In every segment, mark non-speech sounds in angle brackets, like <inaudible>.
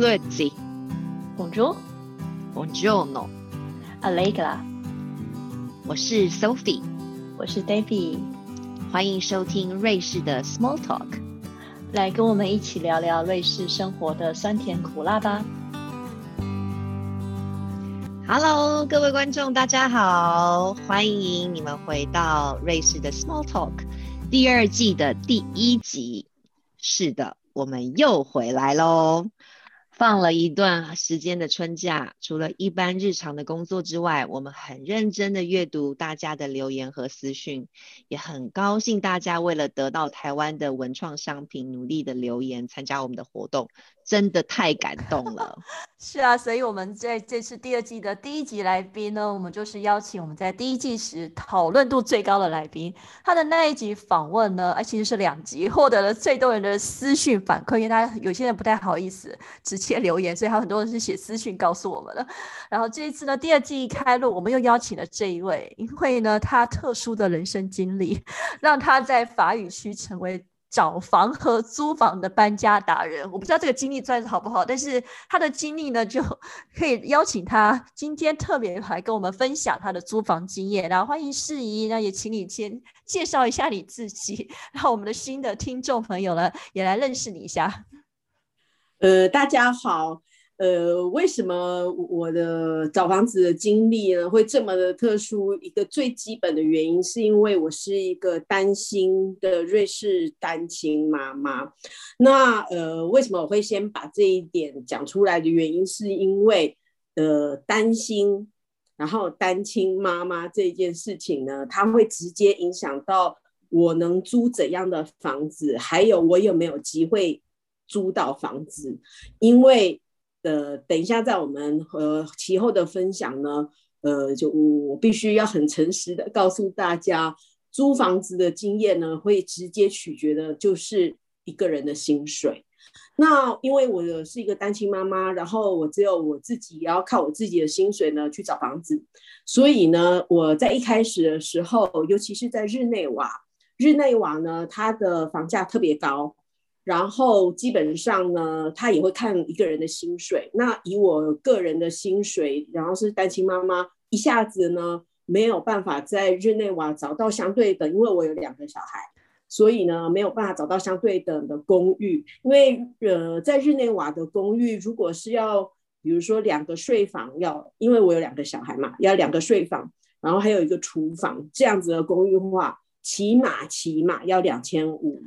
Grüezi, Bonjour, Buongiorno，Allegra，我是 Sophie，我是 Davy，欢迎收听瑞士的 Small Talk。来跟我们一起聊聊瑞士生活的酸甜苦辣吧。Hello，各位观众，大家好，欢迎你们回到瑞士的 Small Talk 第二季的第一集。是的，我们又回来喽。放了一段时间的春假，除了一般日常的工作之外，我们很认真的阅读大家的留言和私讯，也很高兴大家为了得到台湾的文创商品，努力的留言参加我们的活动，真的太感动了。<laughs> 是啊，所以我们在这次第二季的第一集来宾呢，我们就是邀请我们在第一季时讨论度最高的来宾，他的那一集访问呢，哎，其实是两集，获得了最多人的私讯反馈，因为他有些人不太好意思直接留言，所以他很多人是写私讯告诉我们的。然后这一次呢，第二季一开录，我们又邀请了这一位，因为呢，他特殊的人生经历，让他在法语区成为。找房和租房的搬家达人，我不知道这个经历算是好不好，但是他的经历呢，就 <laughs> 可以邀请他今天特别来跟我们分享他的租房经验。然后欢迎世怡，那也请你先介绍一下你自己，然后我们的新的听众朋友呢也来认识你一下。呃，大家好。呃，为什么我的找房子的经历呢会这么的特殊？一个最基本的原因是因为我是一个单亲的瑞士单亲妈妈。那呃，为什么我会先把这一点讲出来的原因，是因为呃，担心，然后单亲妈妈这件事情呢，它会直接影响到我能租怎样的房子，还有我有没有机会租到房子，因为。呃，等一下，在我们呃其后的分享呢，呃，就我必须要很诚实的告诉大家，租房子的经验呢，会直接取决的就是一个人的薪水。那因为我是一个单亲妈妈，然后我只有我自己要靠我自己的薪水呢去找房子，所以呢，我在一开始的时候，尤其是在日内瓦，日内瓦呢，它的房价特别高。然后基本上呢，他也会看一个人的薪水。那以我个人的薪水，然后是单亲妈妈，一下子呢没有办法在日内瓦找到相对等，因为我有两个小孩，所以呢没有办法找到相对等的公寓。因为呃，在日内瓦的公寓，如果是要比如说两个睡房，要因为我有两个小孩嘛，要两个睡房，然后还有一个厨房这样子的公寓的话，起码起码要两千五。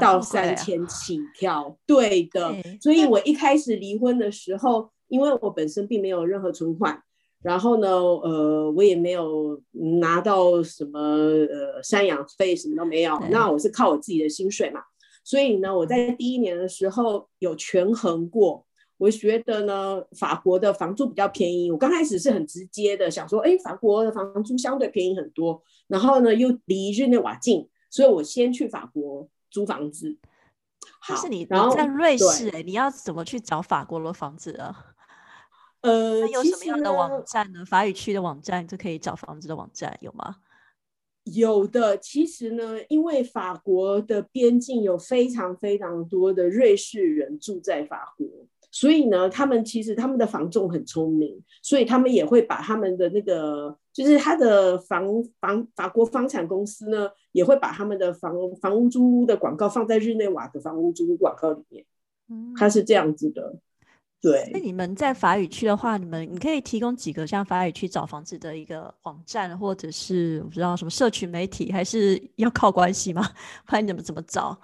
到三千起跳，对的。所以我一开始离婚的时候，因为我本身并没有任何存款，然后呢，呃，我也没有拿到什么呃赡养费，什么都没有。那我是靠我自己的薪水嘛。所以呢，我在第一年的时候有权衡过，我觉得呢，法国的房租比较便宜。我刚开始是很直接的想说，哎，法国的房租相对便宜很多，然后呢又离日内瓦近，所以我先去法国。租房子，但是你然后在瑞士哎，你要怎么去找法国的房子啊？呃，有什么样的网站呢？法语区的网站就可以找房子的网站有吗？有的，其实呢，因为法国的边境有非常非常多的瑞士人住在法国，所以呢，他们其实他们的房仲很聪明，所以他们也会把他们的那个。就是他的房房法国房产公司呢，也会把他们的房房屋租屋的广告放在日内瓦的房屋租屋广告里面。嗯，它是这样子的。对。那你们在法语区的话，你们你可以提供几个像法语区找房子的一个网站，或者是我不知道什么社群媒体，还是要靠关系吗？<laughs> 看你怎么怎么找？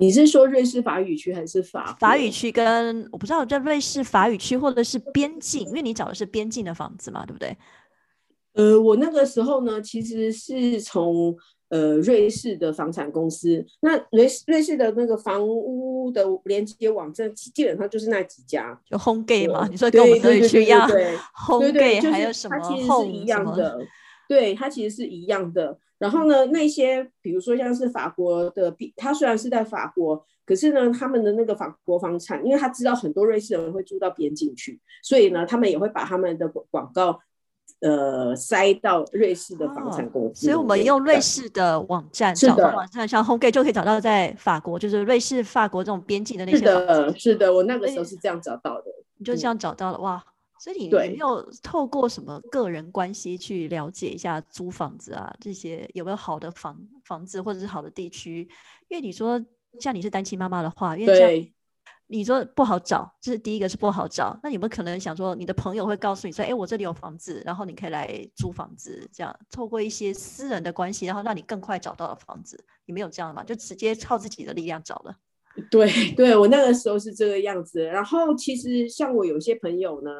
你是说瑞士法语区还是法法语区？跟我不知道在瑞士法语区或者是边境，因为你找的是边境的房子嘛，对不对？呃，我那个时候呢，其实是从呃瑞士的房产公司，那瑞瑞士的那个房屋的连接网站，基本上就是那几家，就 Home Gate 嘛。你说跟我们瑞士一样，Home Gate 还有什么 Home 一样的？对，它其实是一样的。然后呢，那些比如说像是法国的，他虽然是在法国，可是呢，他们的那个法国房产，因为他知道很多瑞士人会住到边境去，所以呢，他们也会把他们的广告。呃塞到瑞士的房产公司所以我们用瑞士的网站是的找到网站，像 HomeGate 就可以找到在法国，就是瑞士、法国这种边境的那是些房子，的，是的，我那个时候是这样找到的。你就这样找到了哇！所以你有没有透过什么个人关系去了解一下租房子啊？这些有没有好的房房子或者是好的地区？因为你说像你是单亲妈妈的话，因为这样，你说不好找，这是第一个是不好找。那有没有可能想说，你的朋友会告诉你说，哎，我这里有房子，然后你可以来租房子，这样透过一些私人的关系，然后让你更快找到了房子？你没有这样吗？就直接靠自己的力量找了。<laughs> 对对，我那个时候是这个样子。然后其实像我有些朋友呢，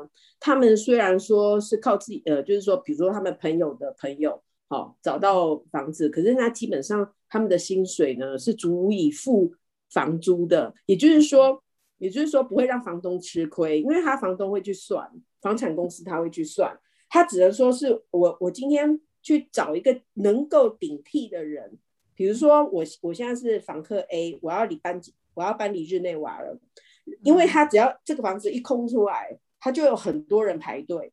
他们虽然说是靠自己，呃，就是说，比如说他们朋友的朋友，好、找到房子，可是那基本上他们的薪水呢是足以付房租的，也就是说，也就是说不会让房东吃亏，因为他房东会去算，房产公司他会去算，他只能说是我我今天去找一个能够顶替的人。比如说我我现在是房客 A，我要离搬我要搬离日内瓦了，因为他只要这个房子一空出来，他就有很多人排队，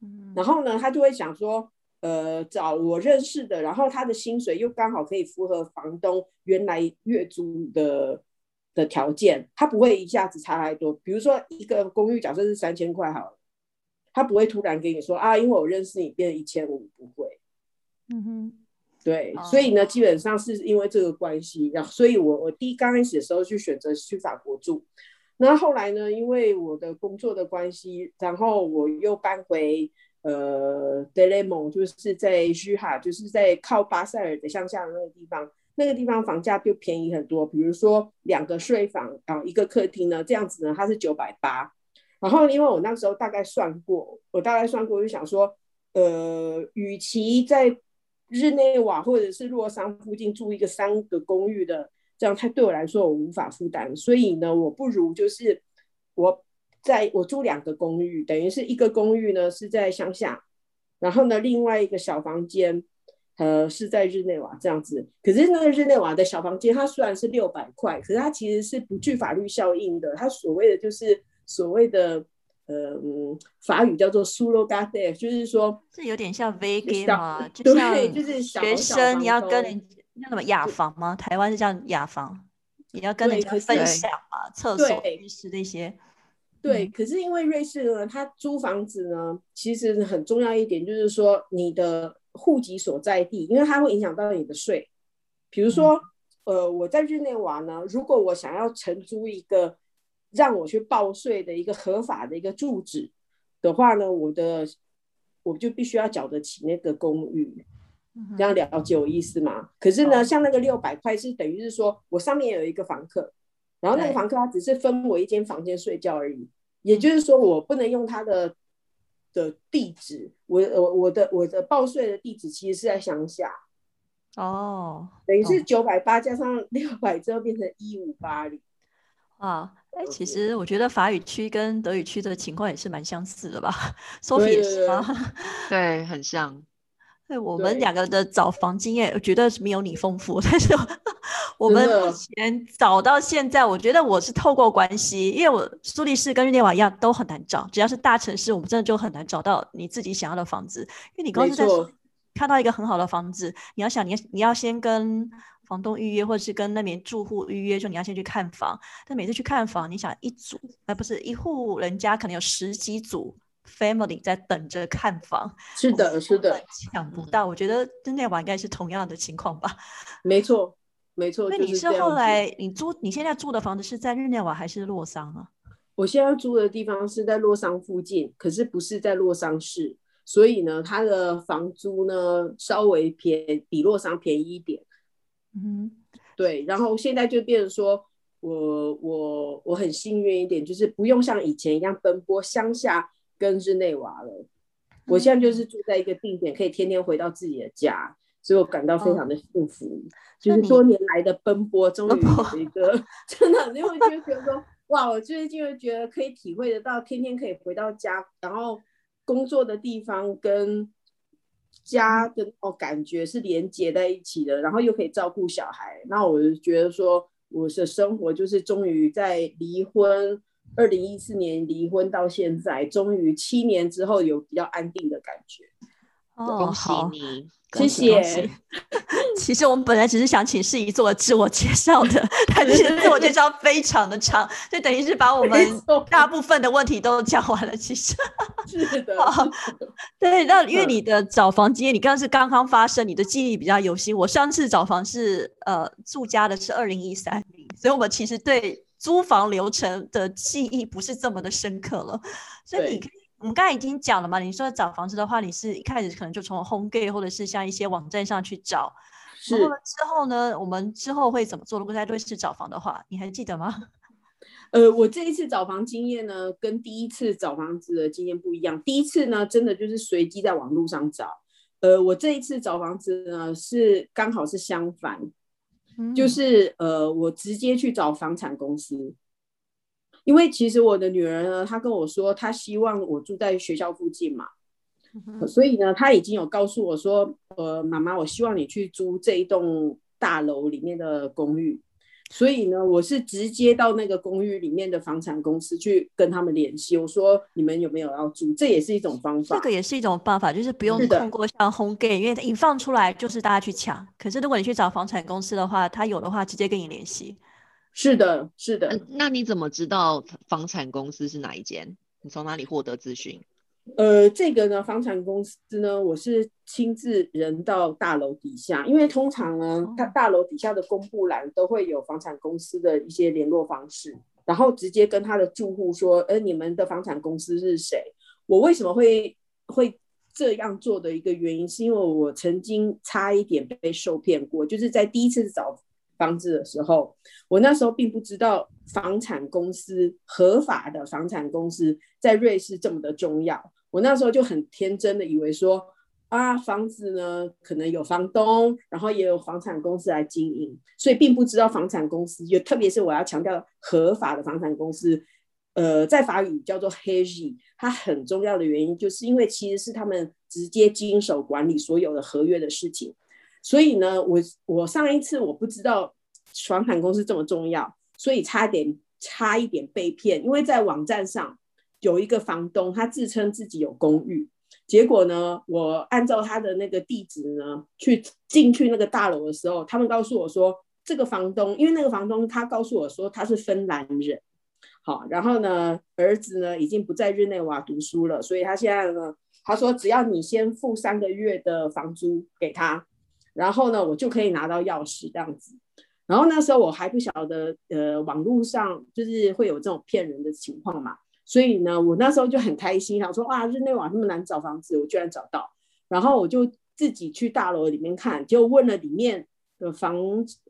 嗯。然后呢，他就会想说，呃，找我认识的，然后他的薪水又刚好可以符合房东原来月租的的条件，他不会一下子差太多。比如说一个公寓假设是三千块好了，他不会突然给你说啊，因为我认识你变一千五，不会。嗯哼，对，哦所以呢，基本上是因为这个关系，然后所以我我第一刚开始的时候就选择去法国住，那后来呢，因为我的工作的关系，然后我又搬回呃 e e m o 就是在虚哈，就是在靠巴塞尔的乡下的那个地方，那个地方房价就便宜很多，比如说两个睡房啊，一个客厅呢，这样子呢，它是九百八，然后因为我那时候大概算过，我大概算过，就想说，呃，与其在日内瓦或者是洛桑附近住一个三个公寓的，这样太对我来说我无法负担，所以呢，我不如就是我在我住两个公寓，等于是一个公寓呢是在乡下，然后呢另外一个小房间。呃，是在日内瓦这样子，可是那个日内瓦的小房间，它虽然是六百块，可是它其实是不具法律效应的。它所谓的就是所谓的呃，嗯法语叫做 surrogate，就是说这有点像 v g 小嘛，<laughs> 就对像就是学生你要跟东人那什么雅房吗？台湾是叫雅房，你要跟人家分享啊，厕所、对浴室那些。对，嗯可是因为瑞士呢，它租房子呢，其实很重要一点就是说你的户籍所在地，因为它会影响到你的税。比如说，呃，我在日内瓦呢，如果我想要承租一个让我去报税的一个合法的一个住址的话呢，我的我就必须要缴得起那个公寓。嗯这样了解我意思吗？可是呢，像那个六百块是等于是说我上面有一个房客，然后那个房客他只是分我一间房间睡觉而已，也就是说我不能用他的的地址，我我我的我的报税的地址其实是在乡下，哦，等于是九百八加上六百之后变成一五八零。啊，哎，其实我觉得法语区跟德语区的情况也是蛮相似的吧？<laughs> Sophie 对对也是对吗？<laughs> 对，很像。<laughs> 对，我们对两个的找房经验，我觉得是没有你丰富，但是我们目前找到现在，我觉得我是透过关系，因为我苏黎世跟日内瓦一样都很难找，只要是大城市，我们真的就很难找到你自己想要的房子，因为你光没是在看到一个很好的房子，你要想你你要先跟房东预约，或者是跟那边住户预约，说你要先去看房，但每次去看房，你想一组，呃，不是一户人家可能有十几组 family 在等着看房，是的，是的，嗯抢不到。我觉得日内瓦应该是同样的情况吧。<laughs> 没错，没错。那你是后来你租你现在住的房子是在日内瓦还是洛桑啊？我现在住的地方是在洛桑附近，可是不是在洛桑市，所以呢，它的房租呢稍微便比洛桑便宜一点。嗯对，然后现在就变成说，我我我很幸运一点，就是不用像以前一样奔波乡下跟日内瓦了。我现在就是住在一个定点，可以天天回到自己的家，所以我感到非常的幸福。<laughs> 就是多年来的奔波，终于有一个 <laughs> 真的，因为就觉得说，哇，我最近就觉得可以体会得到，天天可以回到家，然后工作的地方跟家的那种感觉是连接在一起的，然后又可以照顾小孩，那我就觉得说，我的生活就是终于在离婚二零一四年离婚到现在，终于七年之后有比较安定的感觉。哦，恭喜好，你，谢谢。<laughs> 其实我们本来只是想请世仪做自我介绍的，但是自我介绍非常的长，就等于是把我们大部分的问题都讲完了。其实，是的，<laughs> 哦对，那因为你的找房经验，你刚刚是刚刚发生，你的记忆比较犹新。我上次找房是呃住家的是二零一三年，所以我们其实对租房流程的记忆不是这么的深刻了。所以你对可以我们刚才已经讲了嘛，你说找房子的话，你是一开始可能就从 HomeGate 或者是像一些网站上去找，然后是之后呢，我们之后会怎么做？如果在瑞士找房的话，你还记得吗？<laughs> 呃，我这一次找房经验呢，跟第一次找房子的经验不一样。第一次呢，真的就是随机在网络上找。呃，我这一次找房子呢，是刚好是相反，就嗯是呃，我直接去找房产公司，因为其实我的女儿呢，她跟我说，她希望我住在学校附近嘛，嗯所以呢，她已经有告诉我说，呃，妈妈，我希望你去租这一栋大楼里面的公寓。所以呢，我是直接到那个公寓里面的房产公司去跟他们联系，我说你们有没有要租？这也是一种方法。这个也是一种办法，就是不用通过像 HomeGate，因为一放出来就是大家去抢。可是如果你去找房产公司的话，他有的话直接跟你联系。是的，是的。嗯那你怎么知道房产公司是哪一间？你从哪里获得资讯？呃，这个呢，房产公司呢，我是亲自人到大楼底下，因为通常呢，它大楼底下的公布栏都会有房产公司的一些联络方式，然后直接跟他的住户说，呃，你们的房产公司是谁？我为什么会会这样做的一个原因，是因为我曾经差一点被受骗过，就是在第一次找房子的时候，我那时候并不知道房产公司合法的房产公司在瑞士这么的重要。我那时候就很天真的以为说啊，房子呢可能有房东，然后也有房产公司来经营，所以并不知道房产公司，就特别是我要强调合法的房产公司，呃，在法语叫做 h e g 它很重要的原因就是因为其实是他们直接经手管理所有的合约的事情，所以呢，我我上一次我不知道房产公司这么重要，所以差点差一点被骗，因为在网站上。有一个房东，他自称自己有公寓，结果呢，我按照他的那个地址呢，去进去那个大楼的时候，他们告诉我说，这个房东，因为那个房东他告诉我说他是芬兰人，好，然后呢，儿子呢已经不在日内瓦读书了，所以他现在呢，他说只要你先付三个月的房租给他，然后呢，我就可以拿到钥匙这样子。然后那时候我还不晓得，呃，网络上就是会有这种骗人的情况嘛。所以呢，我那时候就很开心，想说哇，日内瓦那么难找房子，我居然找到。然后我就自己去大楼里面看，就问了里面的房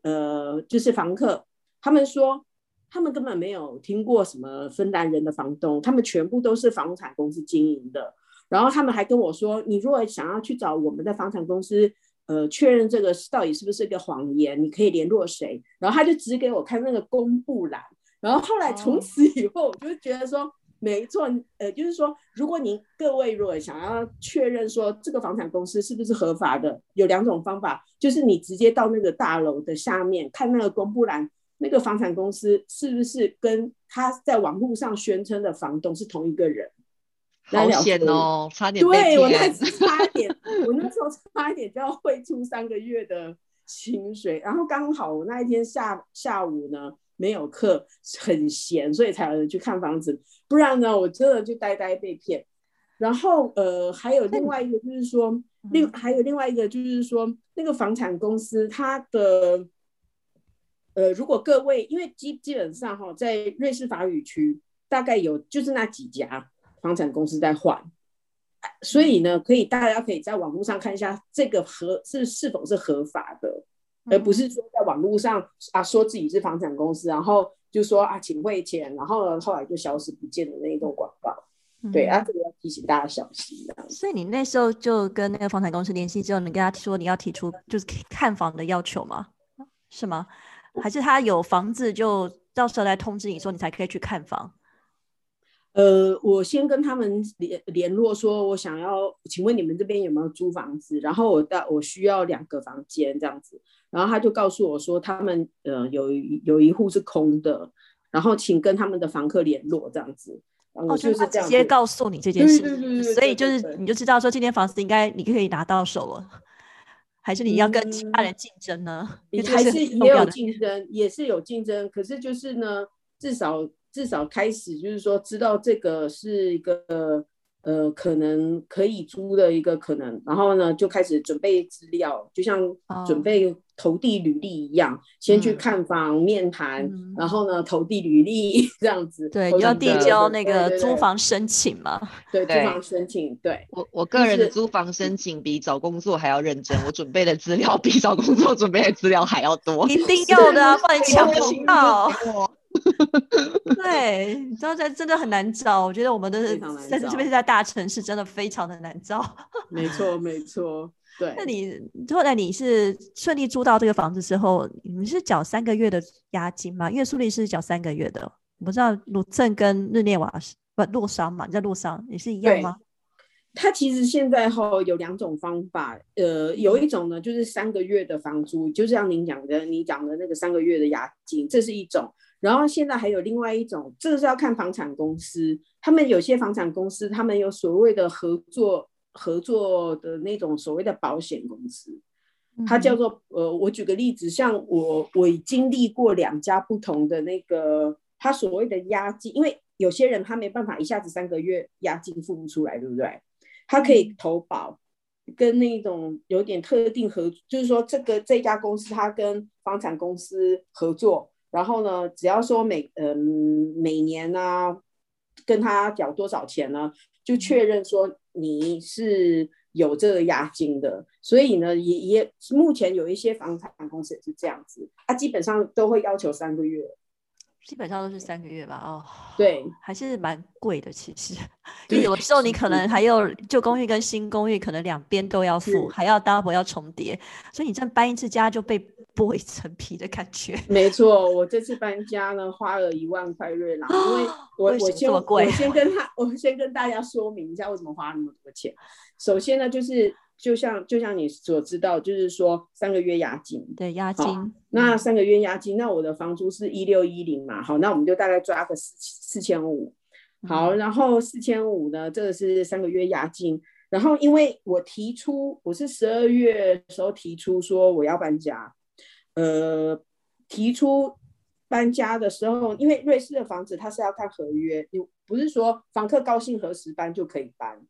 呃，就是房客，他们说他们根本没有听过什么芬兰人的房东，他们全部都是房产公司经营的。然后他们还跟我说，你如果想要去找我们的房产公司，呃，确认这个到底是不是一个谎言，你可以联络谁？然后他就指给我看那个公布栏。然后后来从此以后，我就觉得说。没错，呃，就是说，如果您各位如果想要确认说这个房产公司是不是合法的，有两种方法，就是你直接到那个大楼的下面看那个公布栏，那个房产公司是不是跟他在网络上宣称的房东是同一个人？好险哦，差点对我那次差点，<laughs> 我那时候差一点就要汇出三个月的薪水，然后刚好我那一天下下午呢。没有课，很闲，所以才有人去看房子。不然呢，我真的就呆呆被骗。然后呃，还有另外一个就是说，另还有另外一个就是说，那个房产公司它的呃，如果各位因为基基本上哈，在瑞士法语区大概有就是那几家房产公司在换，所以呢，可以大家可以在网络上看一下这个合是是否是合法的。而不是说在网络上啊说自己是房产公司，然后就说啊请汇钱，然后呢后来就消失不见的那一种广告。嗯、对啊，这个要提醒大家小心。所以你那时候就跟那个房产公司联系之后，你跟他说你要提出就是看房的要求吗？是吗？还是他有房子就到时候来通知你说你才可以去看房？呃，我先跟他们联联络，说我想要，请问你们这边有没有租房子？然后我到我需要两个房间这样子，然后他就告诉我说他们呃有有一户是空的，然后请跟他们的房客联络这样子。哦，我就是他直接告诉你这件事，对对对对所以就是你就知道说今天房子应该你可以拿到手了，还是你要跟其他嗯人竞争呢？因为这个还是也有竞争，也是有竞争，可是就是呢，至少至少开始就是说知道这个是一个呃可能可以租的一个可能，然后呢就开始准备资料，就像准哦备投递履历一样，先去嗯看房面谈，嗯然后呢投递履历这样子，对，你要递交那个租房申请嘛。对租对房申请，对。我我个人的租房申请比找工作还要认真，我准备的资料比找工作准备的资料还要多。一定要的啊，不然你抢不我有到。我 <laughs> 对，<laughs> 你知道在真的很难找，我觉得我们的在这边是在大城市，真的非常的难找。<laughs> 没错，没错，对。那你后来你是顺利租到这个房子之后，你们是缴三个月的押金吗？因为苏黎世是缴三个月的，我不知道鲁正跟日内瓦是不洛桑嘛？你在洛桑也是一样对吗？它其实现在哈有两种方法，呃，有一种呢就是三个月的房租，就像您讲的，你讲的那个三个月的押金，这是一种。然后现在还有另外一种，这个是要看房产公司，他们有些房产公司，他们有所谓的合作合作的那种所谓的保险公司，它叫嗯做呃，我举个例子，像我我经历过两家不同的那个，他所谓的押金，因为有些人他没办法一下子三个月押金付不出来，对不对？他可以投保，跟那种有点特定合，就是说这个这家公司它跟房产公司合作，然后呢，只要说每嗯、每年啊跟他缴多少钱呢，就确认说你是有这个押金的，所以呢，也也目前有一些房产公司也是这样子，它基本上都会要求三个月。基本上都是三个月吧。哦，对，还是蛮贵的，其实。对有时候你可能还有旧公寓跟新公寓，可能两边都要付，还要 double 要重叠，所以你这样搬一次家就被剥一层皮的感觉。没错，我这次搬家呢，花了一万块瑞郎，因为 <gasps> 我我先我先跟他，我先跟大家说明一下为什么花那么多钱。首先呢，就是就像就像你所知道，就是说三个月押金，对，押金。嗯那三个月押金，那我的房租是一六一零嘛，好，那我们就大概抓个四四千五，好，嗯然后四千五呢，这个是三个月押金，然后因为我提出我是十二月的时候提出说我要搬家，呃，提出搬家的时候，因为瑞士的房子它是要看合约，你不是说房客高兴何时搬就可以搬，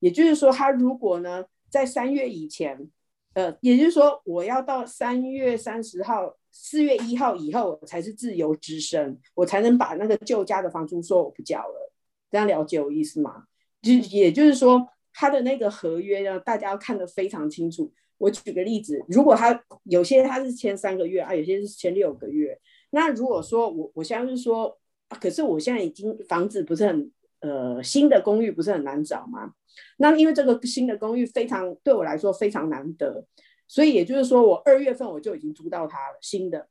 也就是说他如果呢在三月以前。呃，也就是说，我要到三月三十号、四月一号以后，才是自由之身，我才能把那个旧家的房租说我不交了。这样了解我意思吗？就也就是说，他的那个合约呢，大家要看得非常清楚。我举个例子，如果他有些他是签三个月啊，有些是签六个月。那如果说我我现在是说、可是我现在已经房子不是很呃新的公寓不是很难找吗？那因为这个新的公寓非常对我来说非常难得，所以也就是说我二月份我就已经租到它了，新的，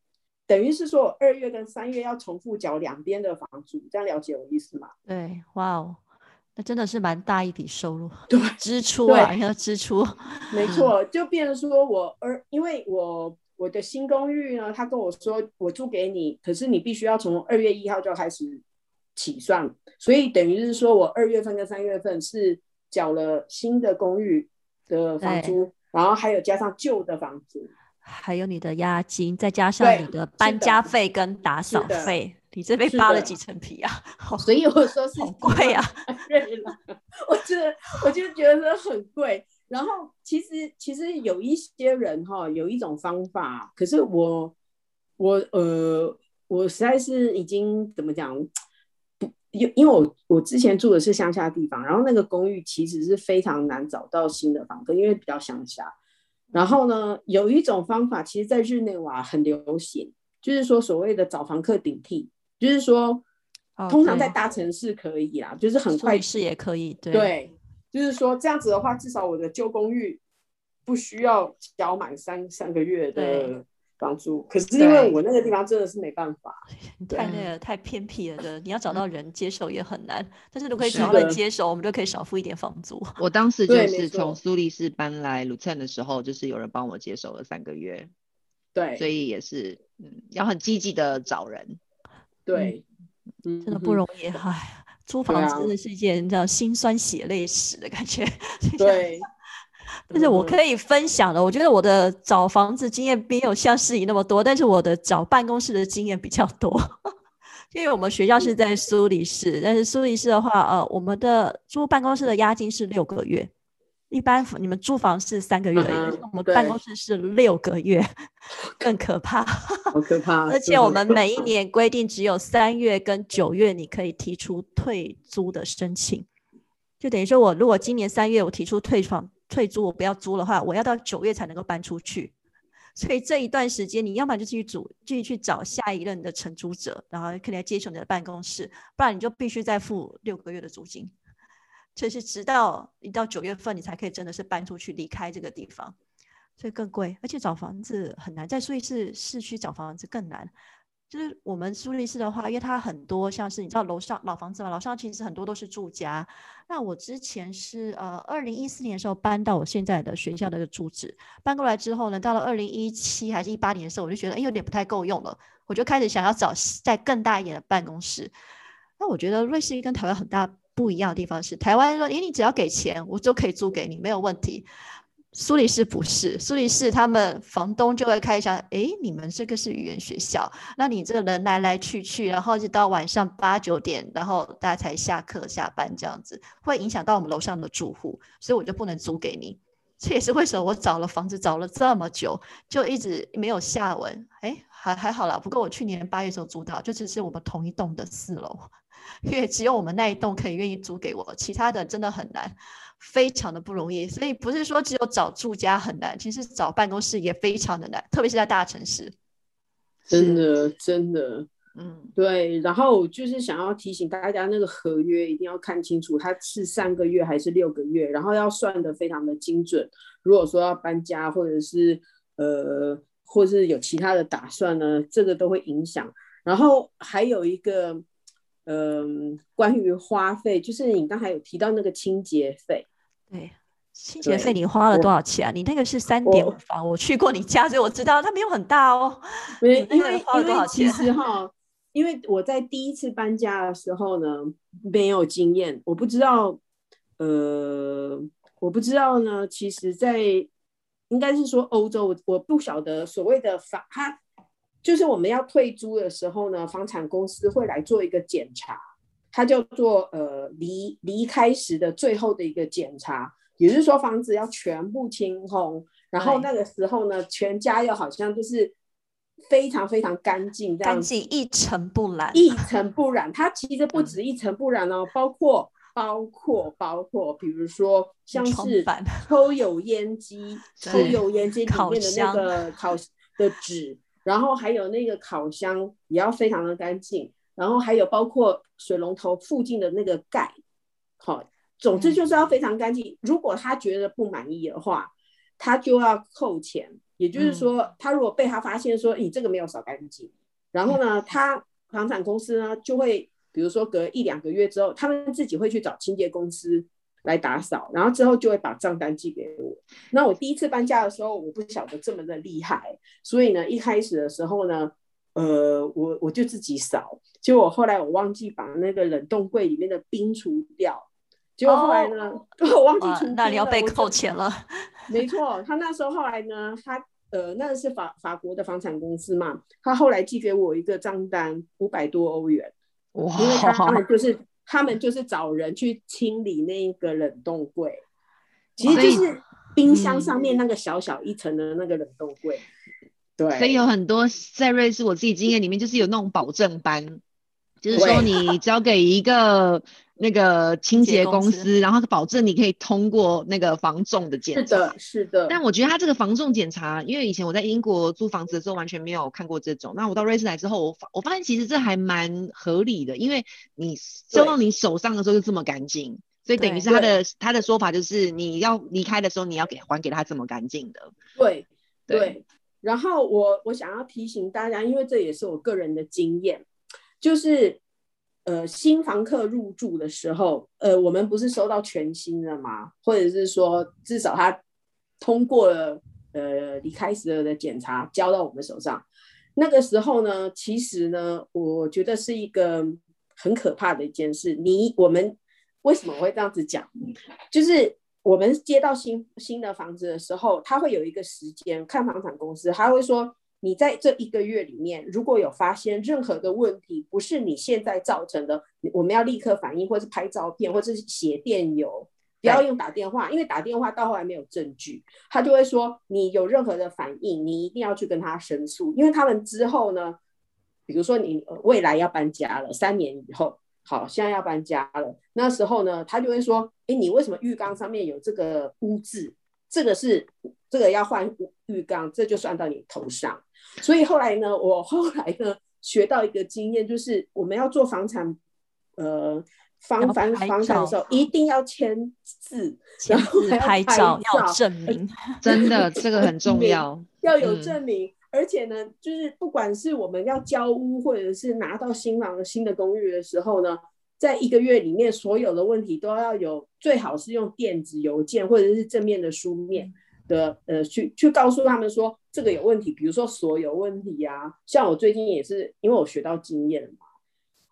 等于是说我二月跟三月要重复缴两边的房租，这样了解我意思吗？对，哇哦，那真的是蛮大一笔收入，<laughs> 对支出啊，对要支出。没错，就变成说我二，因为我我的新公寓呢，他跟我说我租给你，可是你必须要从二月一号就开始起算，所以等于是说我二月份跟三月份是缴了新的公寓的房租，然后还有加上旧的房子。还有你的押金，再加上你的搬家费跟打扫费，你这被扒了几层皮啊？好所以我说是好贵啊！对了，我觉得我就觉得很贵。然后其实其实有一些人哈，有一种方法，可是我我呃我实在是已经怎么讲不，因因为我我之前住的是乡下地方，然后那个公寓其实是非常难找到新的房客，因为比较乡下。然后呢，有一种方法，其实在日内瓦很流行，就是说所谓的找房客顶替，就是说哦通常在大城市可以啦，就是很快苏黎世也可以，对对，就是说这样子的话，至少我的旧公寓不需要交满三三个月的房租。可是因为我那个地方真的是没办法，<laughs> 太那对个太偏僻了的，你要找到人接手也很难。但是如果可以找到人接手，我们就可以少付一点房租。我当时 <laughs> 就是从苏黎世搬来鲁岑的时候，就是有人帮我接手了三个月，对所以也是嗯要很积极的找人。对。真的不容易。唉，租房子真的是一件叫心酸血泪史的感觉。对。但是我可以分享的，我觉得我的找房子经验没有像诗怡那么多，但是我的找办公室的经验比较多。<laughs> 因为我们学校是在苏黎世，但是苏黎世的话，呃，我们的租办公室的押金是六个月，一般你们租房是三个月，我们办公室是六个月，<laughs> 更可怕，好可怕。而且我们每一年规定只有三月跟九月你可以提出退租的申请，就等于说我如果今年三月我提出退房。退租我不要租的话，我要到九月才能够搬出去，所以这一段时间你要么就继续租，继续去找下一任的承租者，然后可能要接手你的办公室，不然你就必须再付六个月的租金，这是直到一到九月份你才可以真的是搬出去离开这个地方，所以更贵，而且找房子很难，在苏黎世市区找房子更难。就是我们苏黎世的话，因为它很多像是你知道楼上老房子嘛，楼上其实很多都是住家。那我之前是呃二零一四年的时候搬到我现在的学校的住址，搬过来之后呢，到了二零一七还是一八年的时候，我就觉得哎有点不太够用了，我就开始想要找在更大一点的办公室。那我觉得瑞士跟台湾很大不一样的地方是，台湾说哎你只要给钱，我就可以租给你没有问题。苏黎世不是，苏黎世他们房东就会开想，哎，你们这个是语言学校，那你这个人来来去去，然后就到晚上八九点，然后大家才下课下班这样子，会影响到我们楼上的住户，所以我就不能租给你。这也是为什么我找了房子找了这么久，就一直没有下文。哎，还还好啦，不过我去年八月时候租到，就只是我们同一栋的四楼，因为只有我们那一栋可以愿意租给我，其他的真的很难。非常的不容易，所以不是说只有找住家很难，其实找办公室也非常的难，特别是在大城市。真的，真的，嗯，对。然后就是想要提醒大家，那个合约一定要看清楚，它是三个月还是六个月，然后要算的非常的精准。如果说要搬家，或者是呃，或是有其他的打算呢，这个都会影响。然后还有一个，嗯，关于花费，就是你刚才有提到那个清洁费。对，清洁费你花了多少钱啊？你那个是三点五房，我去过你家，所以我知道它没有很大哦。<laughs> 因为因为其实哈，因为我在第一次搬家的时候呢，没有经验，我不知道，呃，我不知道呢。其实，在应该是说欧洲，我我不晓得所谓的法，它就是我们要退租的时候呢，房产公司会来做一个检查。它叫做呃离离开时的最后的一个检查，也就是说房子要全部清空，然后那个时候呢，全家又好像就是非常非常干净，干净一尘不染，<laughs> 一尘不染。它其实不止一尘不染哦，包括包括包括，比如说像是抽油烟机，<laughs> 抽油烟机里面的那个烤的纸，然后还有那个烤箱也要非常的干净。然后还有包括水龙头附近的那个盖，好，总之就是要非常干净。如果他觉得不满意的话，他就要扣钱。也就是说，他如果被他发现说你这个没有扫干净，然后呢，他房产公司呢就会，比如说隔一两个月之后，他们自己会去找清洁公司来打扫，然后之后就会把账单寄给我。那我第一次搬家的时候，我不晓得这么的厉害，所以呢，一开始的时候呢。呃，我我就自己扫，结果后来我忘记把那个冷冻柜里面的冰除掉，结果后来呢，<laughs> 我忘记除，那你要被扣钱了。没错，他那时候后来呢，他呃，那个是法法国的房产公司嘛，他后来寄给我一个账单五百多欧元，哇，因为他们 <laughs> 就是他们就是找人去清理那个冷冻柜，其实就是冰箱上面那个小小一层的那个冷冻柜。对，所以有很多在瑞士，我自己经验里面就是有那种保证班，就是说你交给一个那个清洁公司，然后保证你可以通过那个防重的检查。是的，是的。但我觉得他这个防重检查，因为以前我在英国租房子的时候完全没有看过这种。那我到瑞士来之后，我发我发现其实这还蛮合理的，因为你收到你手上的时候就这么干净，所以等于是他的他的说法就是你要离开的时候你要给还给他这么干净的。对对。然后我我想要提醒大家，因为这也是我个人的经验，就是呃新房客入住的时候，呃我们不是收到全新的吗？或者是说至少他通过了呃离开时的检查交到我们手上，那个时候呢，其实呢，我觉得是一个很可怕的一件事。你我们为什么会这样子讲？就是我们接到新新的房子的时候，他会有一个时间，看房产公司，他会说。你在这一个月里面，如果有发现任何的问题，不是你现在造成的，我们要立刻反应，或是拍照片，或者是写电邮，不要用打电话，因为打电话到后来没有证据，他就会说你有任何的反应，你一定要去跟他申诉，因为他们之后呢，比如说你未来要搬家了，三年以后，好，现在要搬家了，那时候呢，他就会说，哎，你为什么浴缸上面有这个污渍？这个是这个要换浴缸，这就算到你头上。所以后来呢，我后来呢学到一个经验，就是我们要做房产，呃，房房房产的时候，一定要签字，然后还拍照，要证明，<laughs> 真的这个很重要，要有证明。而且呢，就是不管是我们要交屋，或者是拿到新房的新的公寓的时候呢，在一个月里面，所有的问题都要有，最好是用电子邮件或者是正面的书面。的呃，去去告诉他们说这个有问题，比如说所有问题呀，像我最近也是因为我学到经验了嘛，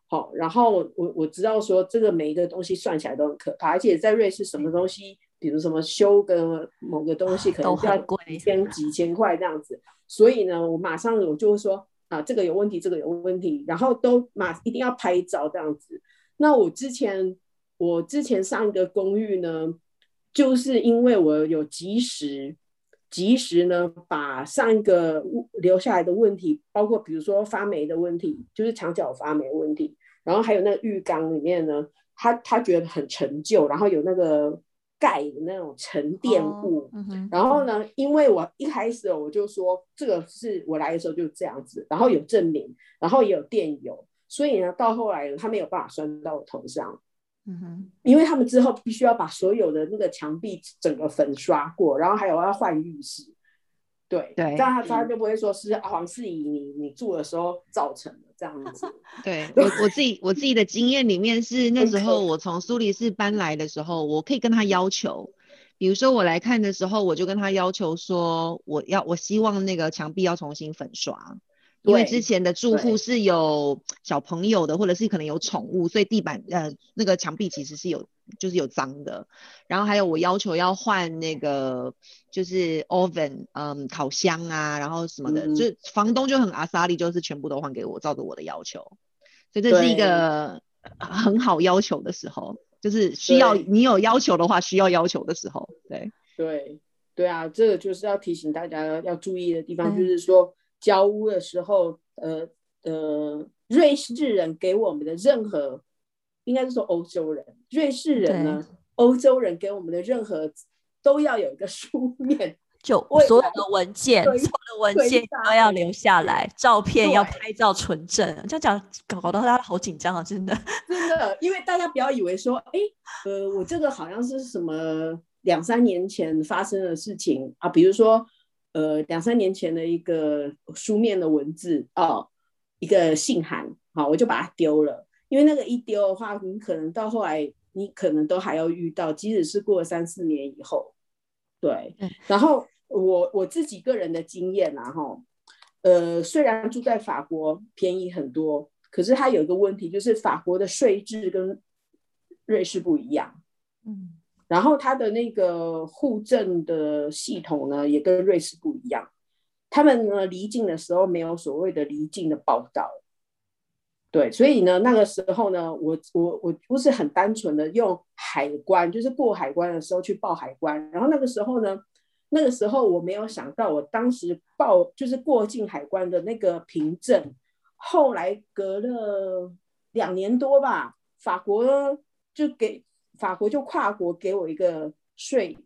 好，然后我我知道说这个每一个东西算起来都很可怕，而且在瑞士什么东西，比如什么修个某个东西可能要几千几千块这样子，所以呢，我马上我就会说啊，这个有问题，这个有问题，然后都马一定要拍照这样子。那我之前我之前上一个公寓呢。就是因为我有及时、及时呢，把上一个留下来的问题，包括比如说发霉的问题，就是墙角发霉问题，然后还有那个浴缸里面呢，他他觉得很陈旧，然后有那个钙的那种沉淀物，然后呢，因为我一开始我就说这个是我来的时候就这样子，然后有证明，然后也有电邮，所以呢，到后来他没有办法拴到我头上。嗯哼，因为他们之后必须要把所有的那个墙壁整个粉刷过，然后还有要换浴室，对对，这样他他就不会说是黄世仪你你住的时候造成的这样子。<laughs> 对 <laughs> 我我自己我自己的经验里面是那时候我从苏黎世搬来的时候，我可以跟他要求，比如说我来看的时候，我就跟他要求说我要我希望那个墙壁要重新粉刷。因为之前的住户是有小朋友的，或者是可能有宠物，所以地板呃那个墙壁其实是有就是有脏的。然后还有我要求要换那个就是 oven，嗯，烤箱啊，然后什么的，就房东就很阿萨利，就是全部都换给我，照着我的要求。所以这是一个很好要求的时候，就是需要你有要求的话，需要要求的时候，对对对啊，这个就是要提醒大家要注意的地方，就是说。交屋的时候，呃呃，瑞士人给我们的任何，应该是说欧洲人，瑞士人呢，欧洲人给我们的任何都要有一个书面，就所有的文件，所有的文件都要留下来，照片要拍照存证。这样讲搞搞到大家好紧张啊，真的，<laughs> 真的，因为大家不要以为说，哎，呃，我这个好像是什么两三年前发生的事情啊，比如说。呃，两三年前的一个书面的文字哦，一个信函，好，我就把它丢了。因为那个一丢的话，你可能到后来，你可能都还要遇到，即使是过了三四年以后，对。然后我我自己个人的经验啊，哈，呃，虽然住在法国便宜很多，可是它有一个问题，就是法国的税制跟瑞士不一样，嗯。然后它的那个户政的系统呢，也跟瑞士不一样。他们呢离境的时候没有所谓的离境的报道，对，所以呢那个时候呢，我我我不是很单纯的用海关，就是过海关的时候去报海关。然后那个时候呢，那个时候我没有想到，我当时报就是过境海关的那个凭证，后来隔了两年多吧，法国就给。法国就跨国给我一个税，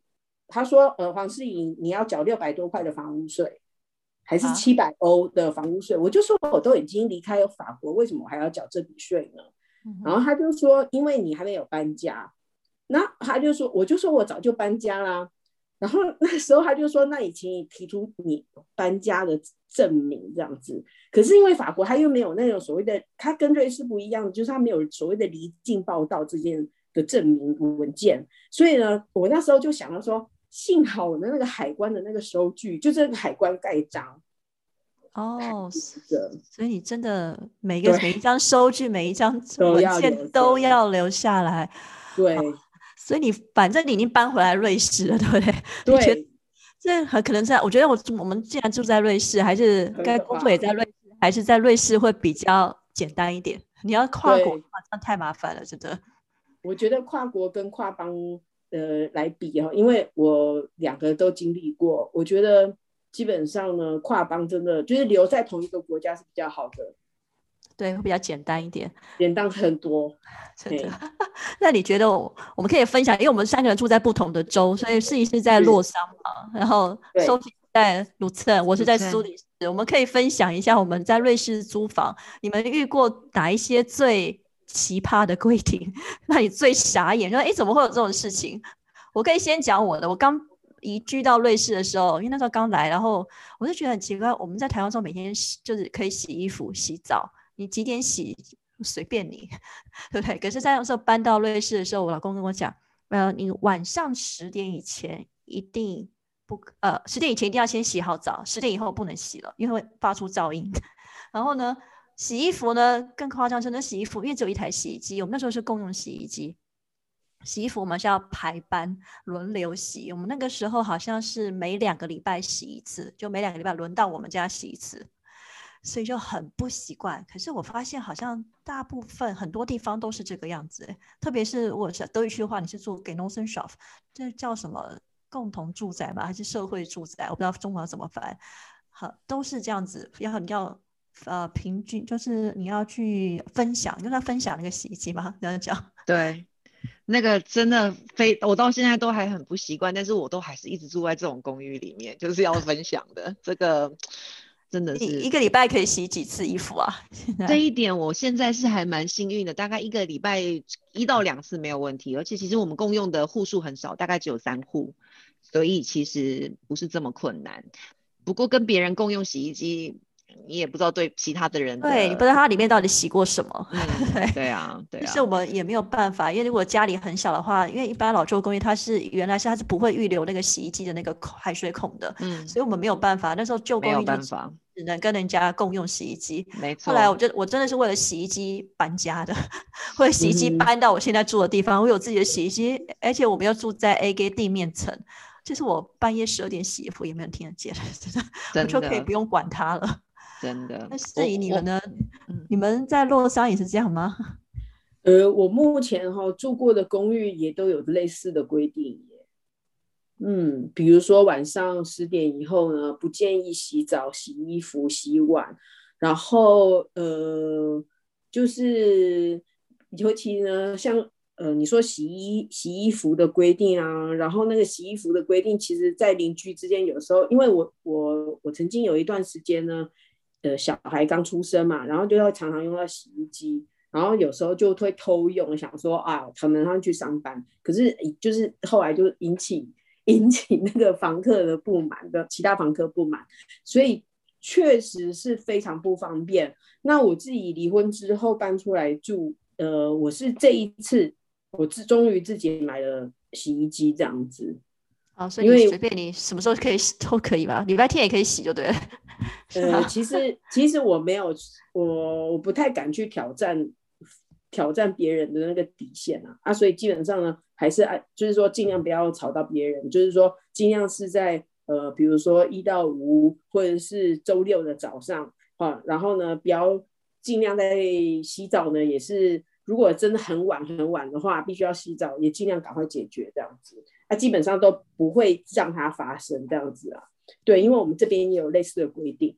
他说：“呃，黄世颖，你要缴六百多块的房屋税，还是七百欧的房屋税？”我就说：“我都已经离开了法国，为什么我还要缴这笔税呢？”然后他就说：“因为你还没有搬家。”那他就说：“我就说我早就搬家啦。”然后那时候他就说：“那你请你提出你搬家的证明，这样子。”可是因为法国他又没有那种所谓的，他跟瑞士不一样，就是他没有所谓的离境报道这件。的证明文件，所以呢，我那时候就想到说，幸好我的那个海关的那个收据，就是海关盖章，哦，是的，所以你真的每个每一张收据、每一张 <laughs> 文件都要留下来。对所以你反正你已经搬回来瑞士了，<laughs> 对不对？对，这很可能在，我觉得我我们既然住在瑞士，还是该工作也在瑞士，还是在瑞士会比较简单一点。你要跨国对的话，那太麻烦了，真的。我觉得跨国跟跨邦呃来比哈，因为我两个都经历过，我觉得基本上呢，跨邦真的就是留在同一个国家是比较好的，对，会比较简单一点，简单很多。<laughs> 真的。<laughs> 那你觉得我我们可以分享，因为我们三个人住在不同的州，所以试一试在洛桑嘛，然后对 Sophie 在卢森，我是在苏黎世，我们可以分享一下我们在瑞士租房，你们遇过哪一些最奇葩的规定，<laughs> 让你最傻眼？说哎，诶怎么会有这种事情？我可以先讲我的，我刚。移居到瑞士的时候，因为那时候刚来，然后我就觉得很奇怪。我们在台湾时候每天就是可以洗衣服、洗澡，你几点洗随便你，<laughs> 对不对？可是，在那时候搬到瑞士的时候，我老公跟我讲，呃，你晚上十点以前一定不呃，十点以前一定要先洗好澡，十点以后不能洗了，因为会发出噪音。<laughs> 然后呢，洗衣服呢更夸张，真的洗衣服，因为只有一台洗衣机，我们那时候是共用洗衣机。洗衣服我们是要排班轮流洗，我们那个时候好像是每两个礼拜洗一次，就每两个礼拜轮到我们家洗一次。所以就很不习惯。可是我发现好像大部分很多地方都是这个样子，特别是如果是德语区的话，你是住给 n o s e n s h o f 这叫什么共同住宅吗？还是社会住宅？我不知道中文怎么翻。好，都是这样子，要你要呃平均，就是你要去分享，就是要分享那个洗衣机吗，这样讲。<laughs> 对，那个真的非我到现在都还很不习惯，但是我都还是一直住在这种公寓里面，就是要分享的。这个真的是一个礼拜可以洗几次衣服啊？<laughs> 这一点，我现在是还蛮幸运的，大概一个礼拜一到两次没有问题，而且其实我们共用的户数很少，大概只有三户，所以其实不是这么困难。不过跟别人共用洗衣机，你也不知道对其他的人的，对，你不知道它里面到底洗过什么。嗯，<laughs> 对对啊，对啊但是，我们也没有办法，因为如果家里很小的话，因为一般老旧公寓它是原来是它是不会预留那个洗衣机的那个孔海水孔的，嗯，所以我们没有办法。那时候旧公寓就只办法，只能跟人家共用洗衣机。没错。后来我就我真的是为了洗衣机搬家的，为了洗衣机嗯搬到我现在住的地方，我有自己的洗衣机，而且我们要住在 A G 地面层，就是我半夜十二点洗衣服也没人听得见，<laughs> 真的，我就可以不用管它了。真的。那我至于你们呢？嗯你们在洛桑也是这样吗？<laughs> 呃，我目前哈、住过的公寓也都有类似的规定耶。嗯，比如说晚上十点以后呢，不建议洗澡、洗衣服、洗碗，然后呃，就是尤其呢，像呃，你说洗衣洗衣服的规定啊，然后那个洗衣服的规定，其实在邻居之间有时候，因为我我我曾经有一段时间呢，呃，小孩刚出生嘛，然后就要常常用到洗衣机。然后有时候就会偷用，想说啊，可能他去上班，可是就是后来就引起引起那个房客的不满的，其他房客不满，所以确实是非常不方便。那我自己离婚之后搬出来住，呃，我是这一次我自终于自己买了洗衣机这样子，啊，所以随便你什么时候可以洗 <laughs> 都可以吧，礼拜天也可以洗就对了。呃，其实其实我没有，我我不太敢去挑战挑战别人的那个底线啊。啊，所以基本上呢，还是按就是说尽量不要吵到别人，就是说尽量是在呃，比如说一到五或者是周六的早上啊，然后呢，不要尽量在洗澡呢，也是如果真的很晚很晚的话，必须要洗澡，也尽量赶快解决这样子，啊，基本上都不会让它发生这样子啊。对，因为我们这边也有类似的规定。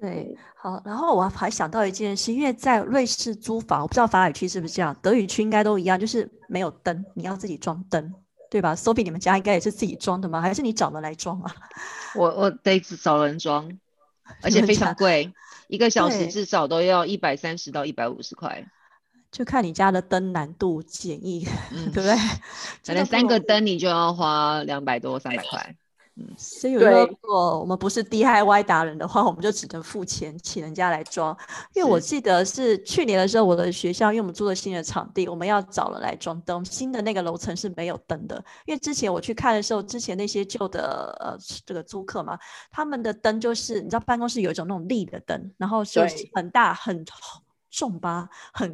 对，好，然后我还想到一件事，因为在瑞士租房，我不知道法语区是不是这样，德语区应该都一样，就是没有灯，你要自己装灯，对吧？Sophie，你们家应该也是自己装的吗？还是你找人来装啊？<laughs> 我我得找人装，而且非常贵，一个小时至少都要一百三十到一百五十块。就看你家的灯难度简易，<laughs> 嗯对不对？<laughs> 可能真的不容易三个灯你就要花两百多三百块。嗯所以有时候如果我们不是 DIY 达人的话，我们就只能付钱请人家来装。因为我记得是去年的时候，我的学校因为我们租了新的场地，我们要找人来装灯。新的那个楼层是没有灯的，因为之前我去看的时候，之前那些旧的呃这个租客嘛，他们的灯就是你知道办公室有一种那种立的灯，然后就是很大很重吧，很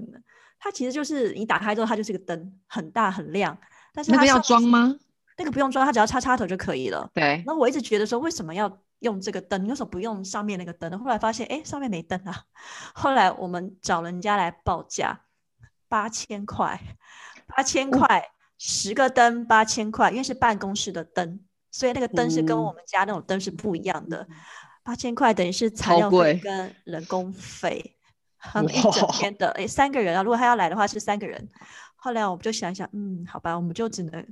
它其实就是你打开之后它就是个灯，很大很亮。但是那个要？装吗？那个不用装，它只要插插头就可以了。对，那我一直觉得说，为什么要用这个灯？你为什么不用上面那个灯呢？后来发现，哎，上面没灯啊。后来我们找人家来报价，八千块，八千哦块，十个灯八千块，因为是办公室的灯，所以那个灯是跟嗯我们家那种灯是不一样的。八千块等于是材料费跟人工费，他们一整天的，诶，三个人啊，如果他要来的话是三个人。后来我们就想一想，嗯，好吧，我们就只能，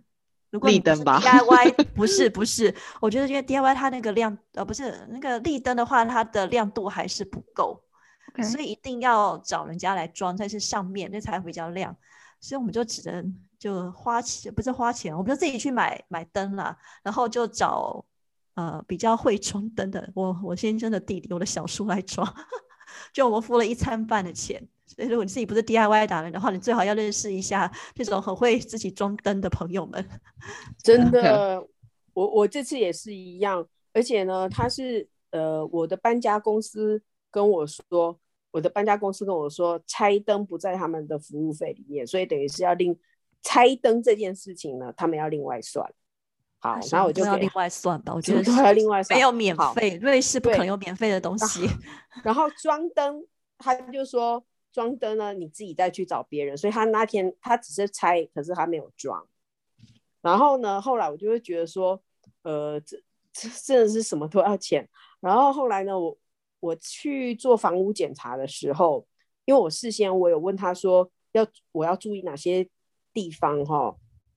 如果立灯吧。DIY <laughs> 不是不是，我觉得因为 DIY 它那个亮呃不是那个立灯的话，它的亮度还是不够，所以一定要找人家来装在是上面，那才会比较亮。所以我们就只能就花钱，不是花钱，我们就自己去买买灯啦，然后就找呃比较会装灯的，我我先生的弟弟，我的小叔来装，就我们付了一餐饭的钱。所以如果你自己不是 DIY 达人的话，你最好要认识一下这种很会自己装灯的朋友们。<laughs> 真的，我我这次也是一样，而且呢，他是呃，我的搬家公司跟我说，我的搬家公司跟我说，拆灯不在他们的服务费里面，所以等于是要另拆灯这件事情呢，他们要另外算。然后我就要另外算吧，我觉得什么都要另外算没有免费，瑞士不可能有免费的东啊西。<laughs> 然后装灯，他就说装灯呢，你自己再去找别人。所以他那天他只是拆，可是他没有装。然后呢，后来我就会觉得说，呃，这这真的是什么都要钱。然后后来呢，我我去做房屋检查的时候，因为我事先我有问他说，要我要注意哪些地方哈，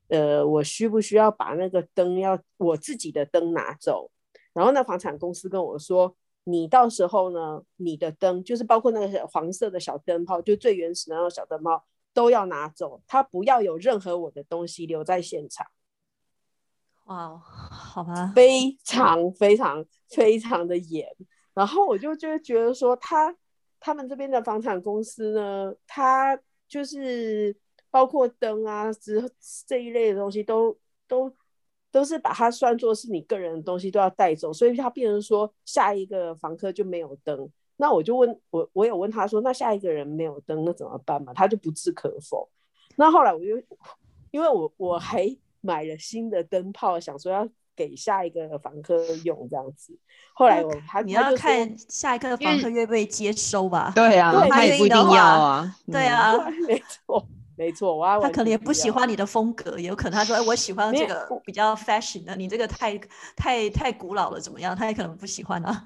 呃，我需不需要把那个灯要我自己的灯拿走？然后那房产公司跟我说，你到时候呢，你的灯就是包括那个黄色的小灯泡，就最原始的那种小灯泡都要拿走，他不要有任何我的东西留在现场，哇哦，好吧，非常非常非常的严。然后我就就觉得说，他他们这边的房产公司呢，他就是包括灯啊之这一类的东西都都都是把它算作是你个人的东西都要带走，所以他变成说下一个房客就没有灯。那我就问我，我有问他说，那下一个人没有灯，那怎么办嘛？他就不置可否。那后来我就因为我我还买了新的灯泡，想说要给下一个房客用这样子。后来我他你要看下一个房客愿不愿意接收吧。对啊，对他也不一定要啊。嗯，<laughs> 对啊，没错没错，他可能也不喜欢你的风格，也有可能他说：“哎，我喜欢这个比较 fashion 的，你这个太太太古老了，怎么样？”他也可能不喜欢啊。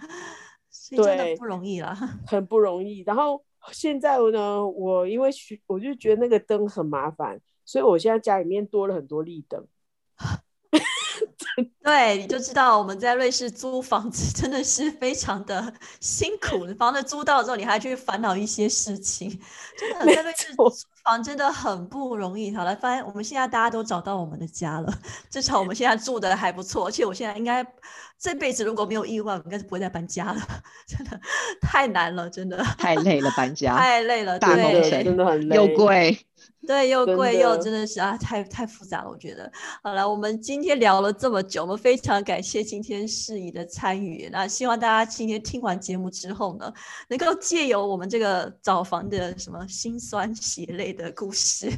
所以真的对不容易了。<laughs> 很不容易。然后现在呢，我因为需我就觉得那个灯很麻烦，所以我现在家里面多了很多立灯。<laughs> 对，你就知道我们在瑞士租房子真的是非常的辛苦。房子租到之后，你还去烦恼一些事情，真的没在瑞士房真的很不容易。好了，发现我们现在大家都找到我们的家了，<laughs> 至少我们现在住的还不错。而且我现在应该这辈子如果没有意外，我应该是不会再搬家了。<laughs> 真的太难了，真的太累了，搬家太累了，大工对程真的很累，又贵。<laughs> 对，又贵又真的是啊，太太复杂了，我觉得。好了，我们今天聊了这么久，我们非常感谢今天世仪的参与。那希望大家今天听完节目之后呢，能够借由我们这个找房的什么辛酸血泪的故事，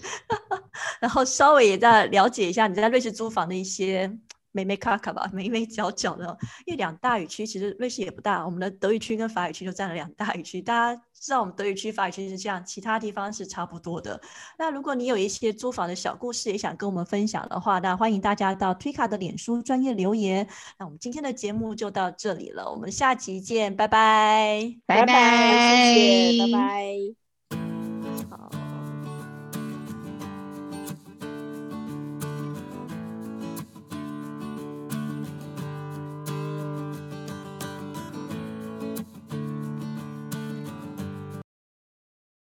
<laughs> 然后稍微也再了解一下你在瑞士租房的一些。美美卡卡吧，眉眉角角的，因为两大语区其实瑞士也不大，我们的德语区跟法语区就占了两大语区。大家知道我们德语区、法语区是这样，其他地方是差不多的。那如果你有一些租房的小故事也想跟我们分享的话，那欢迎大家到推卡的脸书专业留言。那我们今天的节目就到这里了，我们下集见，拜拜。拜拜拜，谢谢，拜拜。